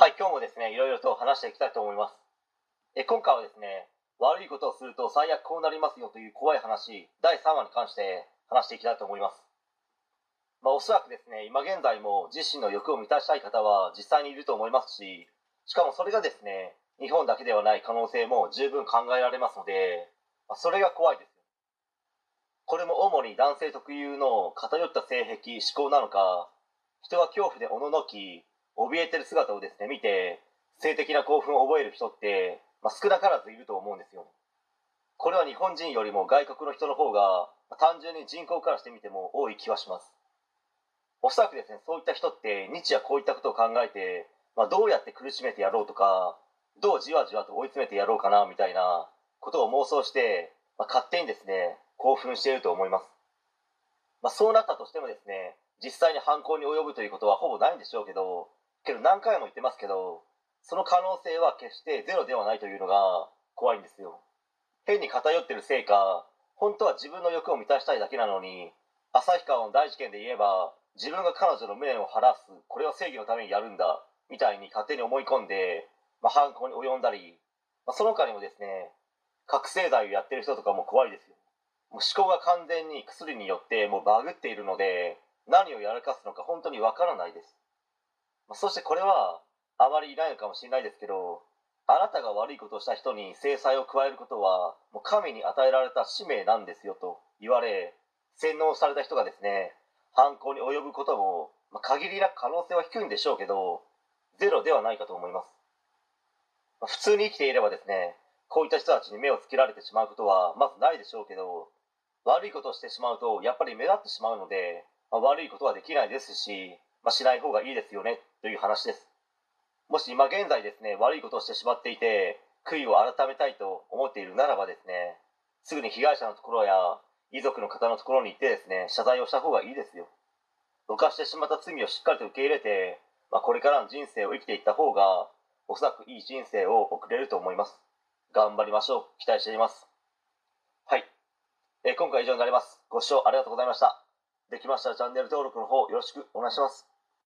はい、今日もですね、いろいろと話していきたいと思います。え今回はですね、悪いことをすると最悪こうなりますよという怖い話、第3話に関して話していきたいと思います。まあ、おそらくですね、今現在も自身の欲を満たしたい方は実際にいると思いますし、しかもそれがですね、日本だけではない可能性も十分考えられますので、まあ、それが怖いです。これも主に男性特有の偏った性癖、思考なのか、人が恐怖でおののき、怯えてる姿をですね、見て、性的な興奮を覚える人って、まあ、少なからずいると思うんですよ。これは日本人よりも外国の人の方がま、単純に人口からしてみても多い気はします。おそらくですね、そういった人って日夜こういったことを考えて、まあ、どうやって苦しめてやろうとか、どうじわじわと追い詰めてやろうかなみたいなことを妄想して、まあ、勝手にですね、興奮していると思います。まあ、そうなったとしてもですね、実際に犯行に及ぶということはほぼないんでしょうけど、けど何回も言ってますけど、その可能性は決してゼロではないというのが怖いんですよ。変に偏ってるせいか、本当は自分の欲を満たしたいだけなのに、旭川の大事件で言えば、自分が彼女の無念を晴らす、これは正義のためにやるんだ、みたいに勝手に思い込んで、まあ、犯行に及んだり、まあ、その他にもですね、覚醒剤をやってる人とかも怖いですよ。もう思考が完全に薬によってもうバグっているので、何をやらかすのか本当にわからないです。ま、そしてこれは、あまりいないのかもしれないですけど、あなたが悪いことをした人に制裁を加えることは、もう神に与えられた使命なんですよと言われ、洗脳された人がですね、犯行に及ぶことも、まあ、限りなく可能性は低いんでしょうけど、ゼロではないかと思います。まあ、普通に生きていればですね、こういった人たちに目をつけられてしまうことはまずないでしょうけど、悪いことをしてしまうとやっぱり目立ってしまうので、まあ、悪いことはできないですし、ま、しない方がいいですよねという話ですもし今現在ですね悪いことをしてしまっていて悔いを改めたいと思っているならばですねすぐに被害者のところや遺族の方のところに行ってですね謝罪をした方がいいですよ犯してしまった罪をしっかりと受け入れて、まあ、これからの人生を生きていった方がおそらくいい人生を送れると思います頑張りましょう期待していますはいえー、今回以上になります。ご視聴ありがとうございました。できましたらチャンネル登録の方よろしくお願いします。